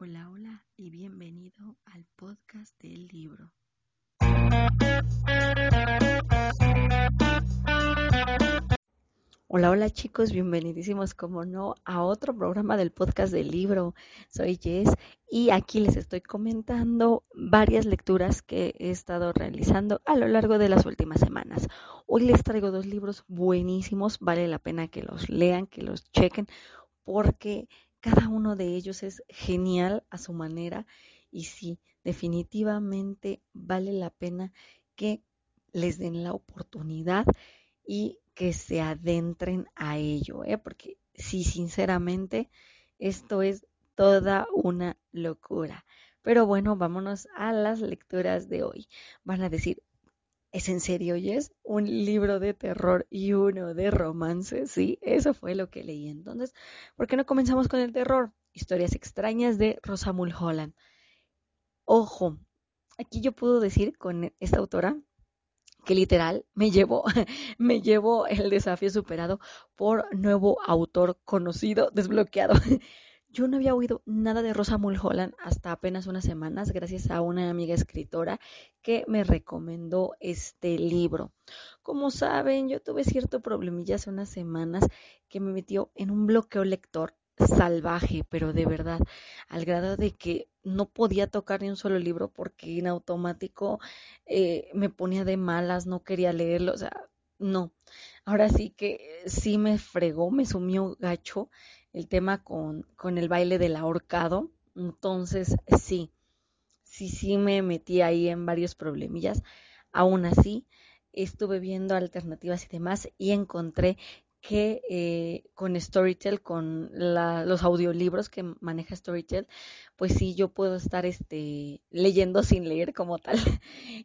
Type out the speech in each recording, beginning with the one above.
Hola, hola y bienvenido al podcast del libro. Hola, hola chicos, bienvenidísimos como no a otro programa del podcast del libro. Soy Jess y aquí les estoy comentando varias lecturas que he estado realizando a lo largo de las últimas semanas. Hoy les traigo dos libros buenísimos, vale la pena que los lean, que los chequen porque cada uno de ellos es genial a su manera y sí, definitivamente vale la pena que les den la oportunidad y que se adentren a ello, ¿eh? porque sí, sinceramente, esto es toda una locura. Pero bueno, vámonos a las lecturas de hoy. Van a decir, ¿Es en serio, es Un libro de terror y uno de romance. Sí, eso fue lo que leí. Entonces, ¿por qué no comenzamos con el terror? Historias extrañas de Rosa Mulholland. Ojo, aquí yo puedo decir con esta autora que literal me llevó, me llevó el desafío superado por nuevo autor conocido, desbloqueado. Yo no había oído nada de Rosa Mulholland hasta apenas unas semanas, gracias a una amiga escritora que me recomendó este libro. Como saben, yo tuve cierto problemilla hace unas semanas que me metió en un bloqueo lector salvaje, pero de verdad, al grado de que no podía tocar ni un solo libro porque en automático eh, me ponía de malas, no quería leerlo, o sea, no. Ahora sí que sí me fregó, me sumió gacho el tema con, con el baile del ahorcado. Entonces, sí, sí, sí me metí ahí en varios problemillas. Aún así, estuve viendo alternativas y demás y encontré que eh, con Storytel, con la, los audiolibros que maneja Storytel, pues sí, yo puedo estar este, leyendo sin leer como tal.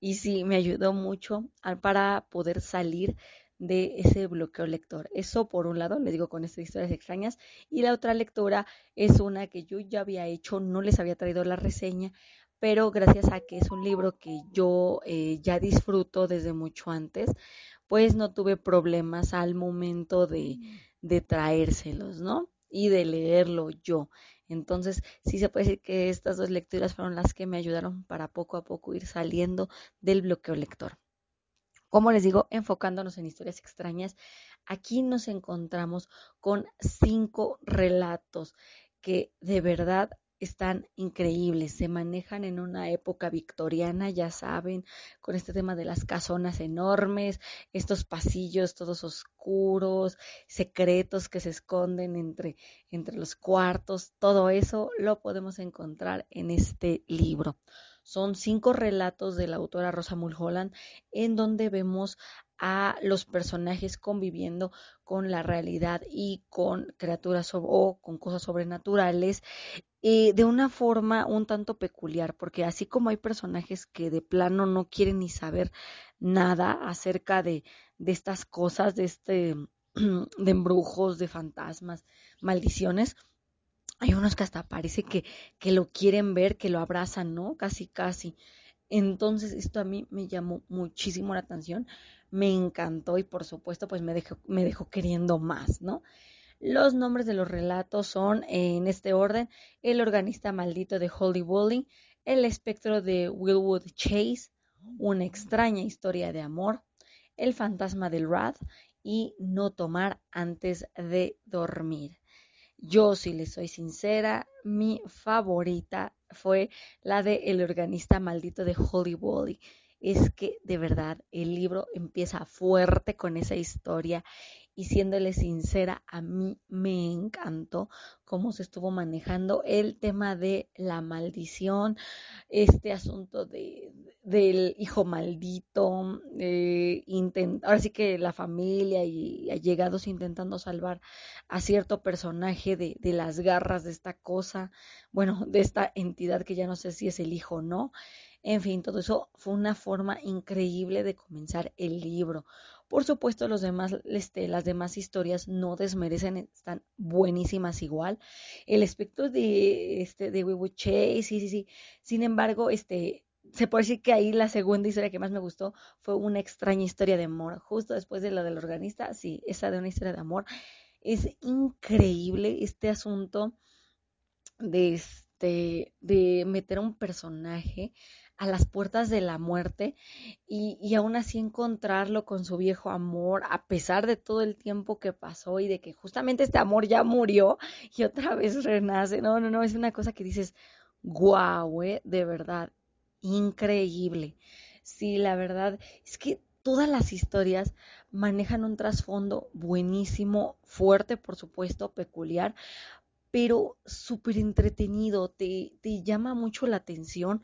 y sí, me ayudó mucho para poder salir de ese bloqueo lector. Eso por un lado, les digo con estas historias extrañas, y la otra lectura es una que yo ya había hecho, no les había traído la reseña, pero gracias a que es un libro que yo eh, ya disfruto desde mucho antes, pues no tuve problemas al momento de, de traérselos, ¿no? Y de leerlo yo. Entonces, sí se puede decir que estas dos lecturas fueron las que me ayudaron para poco a poco ir saliendo del bloqueo lector. Como les digo, enfocándonos en historias extrañas, aquí nos encontramos con cinco relatos que de verdad están increíbles, se manejan en una época victoriana, ya saben, con este tema de las casonas enormes, estos pasillos todos oscuros, secretos que se esconden entre, entre los cuartos, todo eso lo podemos encontrar en este libro. Son cinco relatos de la autora Rosa Mulholland en donde vemos a los personajes conviviendo con la realidad y con criaturas o con cosas sobrenaturales eh, de una forma un tanto peculiar, porque así como hay personajes que de plano no quieren ni saber nada acerca de, de estas cosas, de este de embrujos, de fantasmas, maldiciones, hay unos que hasta parece que, que lo quieren ver, que lo abrazan, ¿no? Casi, casi. Entonces, esto a mí me llamó muchísimo la atención, me encantó y por supuesto, pues me dejó, me dejó queriendo más, ¿no? Los nombres de los relatos son, en este orden, El organista maldito de Holly Wolling, El espectro de Willwood Chase, Una extraña historia de amor, El fantasma del Wrath y No tomar antes de dormir. Yo, si les soy sincera, mi favorita fue la de El organista maldito de Holly Wally. Es que de verdad el libro empieza fuerte con esa historia y siéndole sincera, a mí me encantó cómo se estuvo manejando el tema de la maldición, este asunto de, del hijo maldito, eh, ahora sí que la familia y allegados intentando salvar a cierto personaje de, de las garras de esta cosa, bueno, de esta entidad que ya no sé si es el hijo o no. En fin, todo eso fue una forma increíble de comenzar el libro. Por supuesto, los demás, este, las demás historias no desmerecen, están buenísimas igual. El aspecto de este de Chase, sí, sí, sí. Sin embargo, este se puede decir que ahí la segunda historia que más me gustó fue una extraña historia de amor, justo después de la del organista, sí, esa de una historia de amor. Es increíble este asunto de este, de meter a un personaje a las puertas de la muerte y, y, aún así encontrarlo con su viejo amor, a pesar de todo el tiempo que pasó y de que justamente este amor ya murió y otra vez renace. No, no, no, es una cosa que dices, guau, eh, de verdad, increíble. Sí, la verdad es que todas las historias manejan un trasfondo buenísimo, fuerte, por supuesto, peculiar, pero súper entretenido, te, te, llama mucho la atención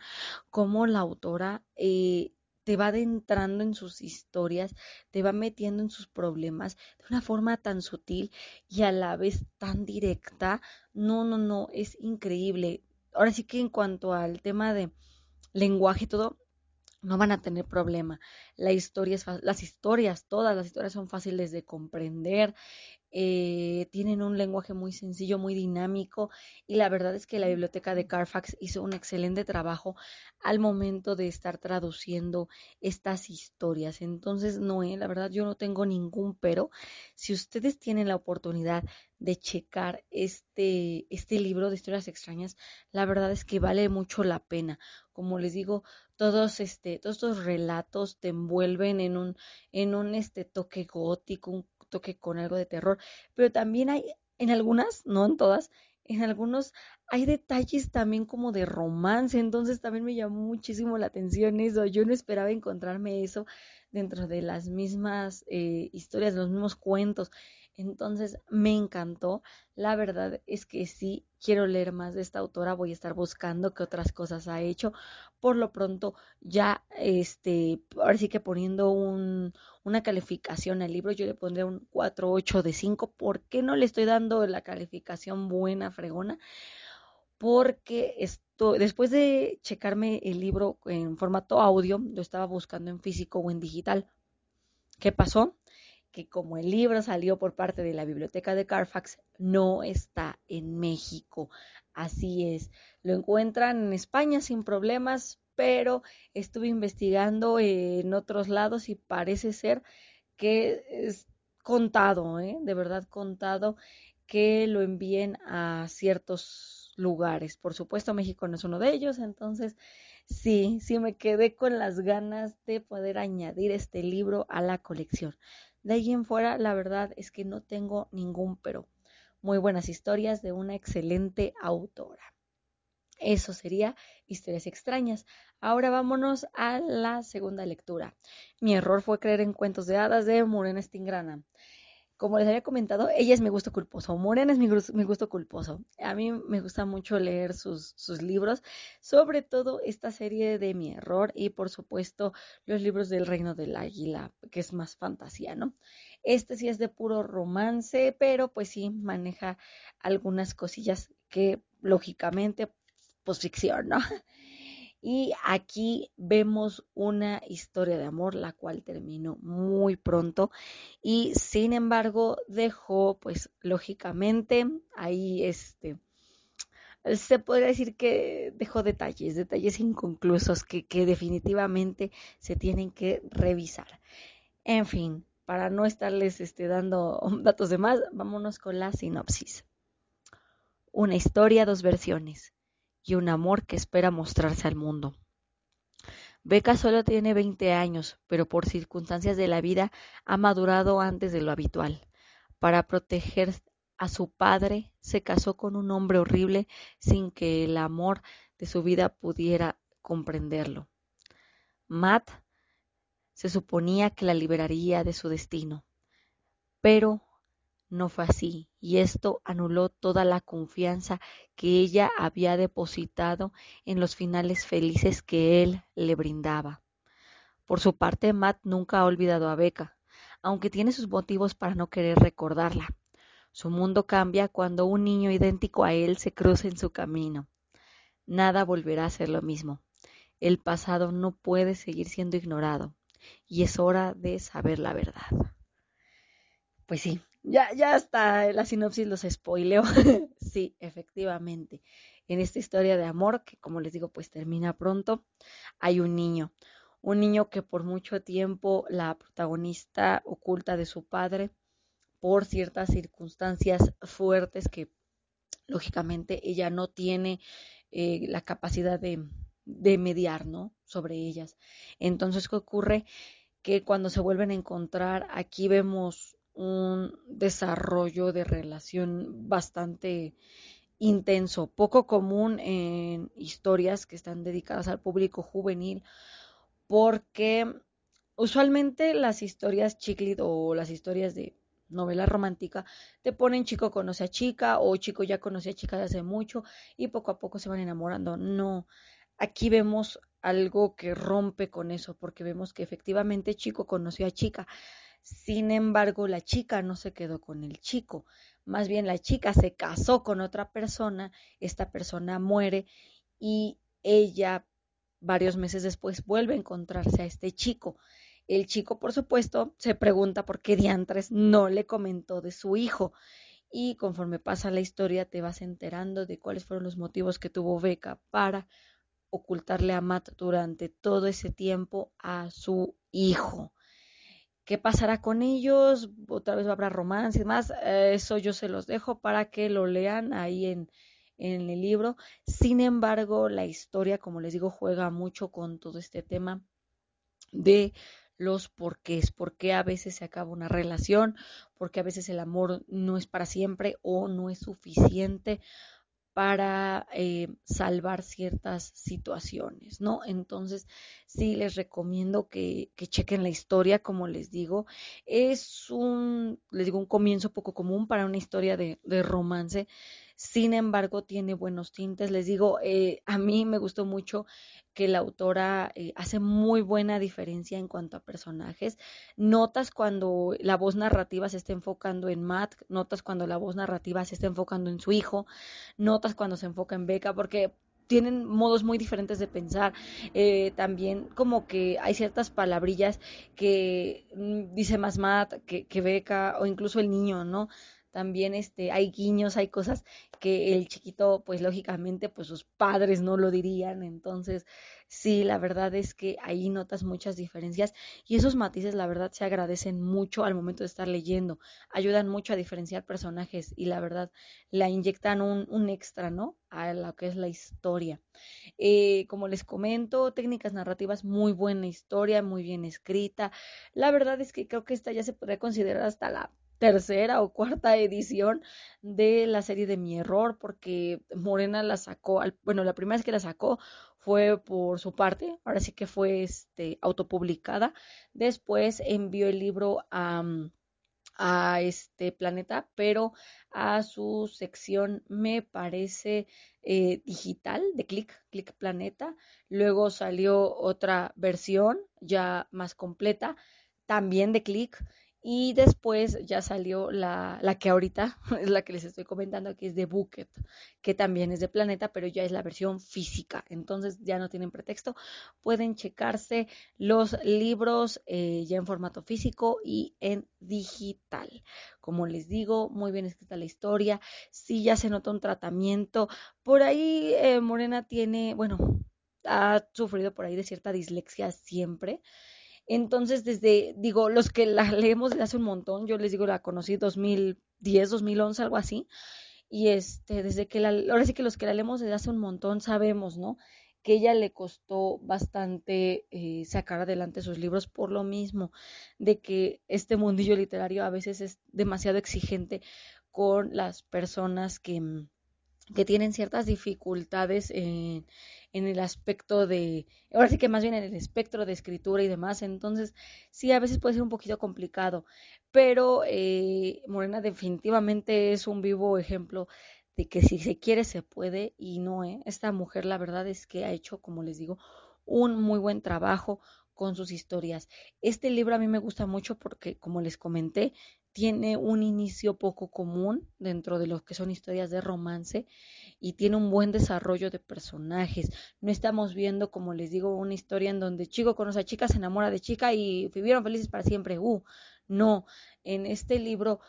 cómo la autora eh, te va adentrando en sus historias, te va metiendo en sus problemas de una forma tan sutil y a la vez tan directa. No, no, no, es increíble. Ahora sí que en cuanto al tema de lenguaje y todo, no van a tener problema. La historia es, las historias, todas las historias son fáciles de comprender, eh, tienen un lenguaje muy sencillo, muy dinámico y la verdad es que la biblioteca de Carfax hizo un excelente trabajo al momento de estar traduciendo estas historias. Entonces, no, eh, la verdad yo no tengo ningún pero. Si ustedes tienen la oportunidad de checar este, este libro de historias extrañas, la verdad es que vale mucho la pena. Como les digo, todos este, todos estos relatos te envuelven en un, en un este toque gótico, un toque con algo de terror, pero también hay en algunas, no en todas, en algunos hay detalles también como de romance, entonces también me llamó muchísimo la atención eso. Yo no esperaba encontrarme eso dentro de las mismas eh, historias, los mismos cuentos. Entonces me encantó. La verdad es que sí quiero leer más de esta autora. Voy a estar buscando qué otras cosas ha hecho. Por lo pronto, ya este, ahora sí que poniendo un, una calificación al libro, yo le pondré un 4-8 de 5. ¿Por qué no le estoy dando la calificación buena, fregona? Porque esto, después de checarme el libro en formato audio, lo estaba buscando en físico o en digital. ¿Qué pasó? que como el libro salió por parte de la biblioteca de Carfax, no está en México. Así es, lo encuentran en España sin problemas, pero estuve investigando en otros lados y parece ser que es contado, ¿eh? de verdad contado, que lo envíen a ciertos lugares. Por supuesto, México no es uno de ellos, entonces sí, sí me quedé con las ganas de poder añadir este libro a la colección. De ahí en fuera, la verdad es que no tengo ningún pero. Muy buenas historias de una excelente autora. Eso sería historias extrañas. Ahora vámonos a la segunda lectura. Mi error fue creer en cuentos de hadas de Morena Stingrana como les había comentado, ella es mi gusto culposo. Morena es mi, mi gusto culposo. A mí me gusta mucho leer sus, sus, libros, sobre todo esta serie de Mi Error y por supuesto los libros del Reino del Águila, que es más fantasía, ¿no? Este sí es de puro romance, pero pues sí maneja algunas cosillas que lógicamente, pues ficción, ¿no? Y aquí vemos una historia de amor, la cual terminó muy pronto y sin embargo dejó, pues lógicamente, ahí este, se podría decir que dejó detalles, detalles inconclusos que, que definitivamente se tienen que revisar. En fin, para no estarles este, dando datos de más, vámonos con la sinopsis. Una historia, dos versiones y un amor que espera mostrarse al mundo. Beca solo tiene 20 años, pero por circunstancias de la vida ha madurado antes de lo habitual. Para proteger a su padre, se casó con un hombre horrible sin que el amor de su vida pudiera comprenderlo. Matt se suponía que la liberaría de su destino, pero no fue así, y esto anuló toda la confianza que ella había depositado en los finales felices que él le brindaba. Por su parte, Matt nunca ha olvidado a Becca, aunque tiene sus motivos para no querer recordarla. Su mundo cambia cuando un niño idéntico a él se cruza en su camino. Nada volverá a ser lo mismo. El pasado no puede seguir siendo ignorado, y es hora de saber la verdad. Pues sí, ya, ya hasta la sinopsis los spoileo. sí, efectivamente. En esta historia de amor, que como les digo, pues termina pronto, hay un niño. Un niño que por mucho tiempo la protagonista oculta de su padre por ciertas circunstancias fuertes que lógicamente ella no tiene eh, la capacidad de, de mediar, ¿no? Sobre ellas. Entonces, ¿qué ocurre? Que cuando se vuelven a encontrar, aquí vemos un desarrollo de relación bastante intenso, poco común en historias que están dedicadas al público juvenil, porque usualmente las historias chiclit o las historias de novela romántica te ponen chico conoce a chica o chico ya conoce a chica de hace mucho y poco a poco se van enamorando. No, aquí vemos algo que rompe con eso, porque vemos que efectivamente chico conoció a chica. Sin embargo, la chica no se quedó con el chico, más bien la chica se casó con otra persona, esta persona muere y ella varios meses después vuelve a encontrarse a este chico. El chico, por supuesto, se pregunta por qué Diantres no le comentó de su hijo. Y conforme pasa la historia te vas enterando de cuáles fueron los motivos que tuvo Beca para ocultarle a Matt durante todo ese tiempo a su hijo. ¿Qué pasará con ellos? Otra vez habrá romance y demás. Eso yo se los dejo para que lo lean ahí en, en el libro. Sin embargo, la historia, como les digo, juega mucho con todo este tema de los porqués, por qué a veces se acaba una relación, porque a veces el amor no es para siempre o no es suficiente para eh, salvar ciertas situaciones, ¿no? Entonces, sí les recomiendo que, que, chequen la historia, como les digo. Es un, les digo, un comienzo poco común para una historia de, de romance. Sin embargo, tiene buenos tintes. Les digo, eh, a mí me gustó mucho que la autora eh, hace muy buena diferencia en cuanto a personajes. Notas cuando la voz narrativa se está enfocando en Matt, notas cuando la voz narrativa se está enfocando en su hijo, notas cuando se enfoca en Becca, porque tienen modos muy diferentes de pensar. Eh, también como que hay ciertas palabrillas que mm, dice más Matt que, que Becca o incluso el niño, ¿no? También este, hay guiños, hay cosas que el chiquito, pues lógicamente, pues sus padres no lo dirían. Entonces, sí, la verdad es que ahí notas muchas diferencias y esos matices, la verdad, se agradecen mucho al momento de estar leyendo. Ayudan mucho a diferenciar personajes y la verdad, la inyectan un, un extra, ¿no? A lo que es la historia. Eh, como les comento, técnicas narrativas, muy buena historia, muy bien escrita. La verdad es que creo que esta ya se podría considerar hasta la tercera o cuarta edición de la serie de Mi Error, porque Morena la sacó, al, bueno, la primera vez que la sacó fue por su parte, ahora sí que fue este, autopublicada. Después envió el libro a, a este planeta, pero a su sección me parece eh, digital de Click, Click Planeta. Luego salió otra versión ya más completa, también de Click y después ya salió la, la, que ahorita es la que les estoy comentando, que es de Bucket, que también es de Planeta, pero ya es la versión física. Entonces ya no tienen pretexto. Pueden checarse los libros eh, ya en formato físico y en digital. Como les digo, muy bien escrita la historia. Sí, ya se nota un tratamiento. Por ahí eh, Morena tiene, bueno, ha sufrido por ahí de cierta dislexia siempre. Entonces, desde, digo, los que la leemos desde hace un montón, yo les digo, la conocí 2010, 2011, algo así, y este, desde que la, ahora sí que los que la leemos desde hace un montón sabemos, ¿no? Que ella le costó bastante eh, sacar adelante sus libros por lo mismo, de que este mundillo literario a veces es demasiado exigente con las personas que, que tienen ciertas dificultades en, en el aspecto de, ahora sí que más bien en el espectro de escritura y demás, entonces sí, a veces puede ser un poquito complicado, pero eh, Morena definitivamente es un vivo ejemplo de que si se quiere se puede y no, ¿eh? esta mujer la verdad es que ha hecho, como les digo, un muy buen trabajo con sus historias. Este libro a mí me gusta mucho porque, como les comenté, tiene un inicio poco común dentro de lo que son historias de romance y tiene un buen desarrollo de personajes. No estamos viendo, como les digo, una historia en donde chico conoce a chica, se enamora de chica y vivieron felices para siempre. Uh, no, en este libro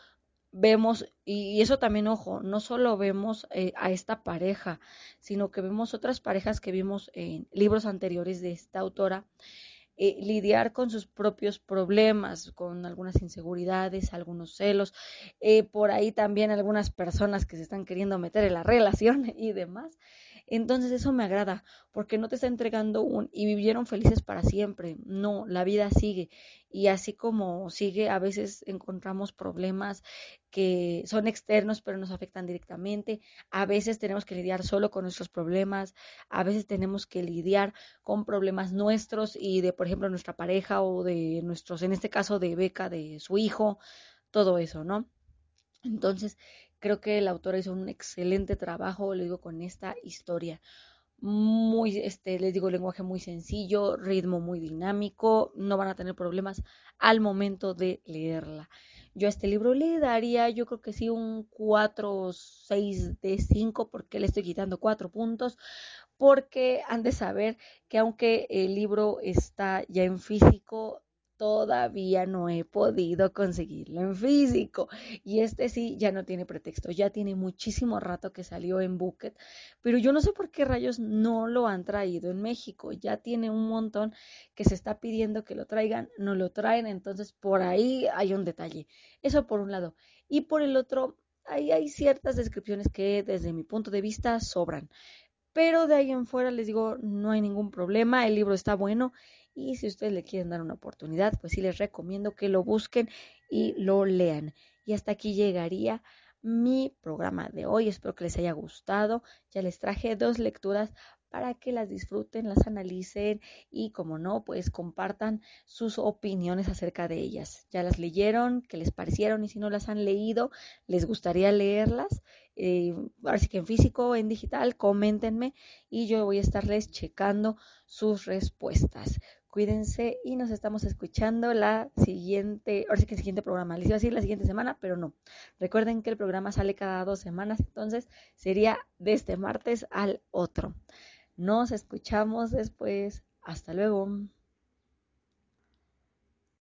vemos, y eso también, ojo, no solo vemos eh, a esta pareja, sino que vemos otras parejas que vimos en libros anteriores de esta autora eh, lidiar con sus propios problemas, con algunas inseguridades, algunos celos, eh, por ahí también algunas personas que se están queriendo meter en la relación y demás. Entonces eso me agrada, porque no te está entregando un y vivieron felices para siempre. No, la vida sigue. Y así como sigue, a veces encontramos problemas que son externos pero nos afectan directamente. A veces tenemos que lidiar solo con nuestros problemas. A veces tenemos que lidiar con problemas nuestros y de, por ejemplo, nuestra pareja o de nuestros, en este caso, de Beca, de su hijo, todo eso, ¿no? Entonces, creo que el autor hizo un excelente trabajo, le digo, con esta historia. Muy, este, les digo, lenguaje muy sencillo, ritmo muy dinámico, no van a tener problemas al momento de leerla. Yo a este libro le daría, yo creo que sí, un 4 o 6 de 5, porque le estoy quitando 4 puntos, porque han de saber que aunque el libro está ya en físico, todavía no he podido conseguirlo en físico. Y este sí ya no tiene pretexto, ya tiene muchísimo rato que salió en Bucket, pero yo no sé por qué rayos no lo han traído en México. Ya tiene un montón que se está pidiendo que lo traigan, no lo traen, entonces por ahí hay un detalle. Eso por un lado. Y por el otro, ahí hay ciertas descripciones que desde mi punto de vista sobran. Pero de ahí en fuera les digo, no hay ningún problema, el libro está bueno y si ustedes le quieren dar una oportunidad, pues sí les recomiendo que lo busquen y lo lean. Y hasta aquí llegaría mi programa de hoy. Espero que les haya gustado. Ya les traje dos lecturas para que las disfruten, las analicen y como no, pues compartan sus opiniones acerca de ellas. Ya las leyeron, qué les parecieron y si no las han leído, les gustaría leerlas. Eh, ahora sí que en físico o en digital, coméntenme y yo voy a estarles checando sus respuestas. Cuídense y nos estamos escuchando la siguiente, ahora sí que el siguiente programa. Les iba a decir la siguiente semana, pero no. Recuerden que el programa sale cada dos semanas, entonces sería de este martes al otro. Nos escuchamos después. Hasta luego.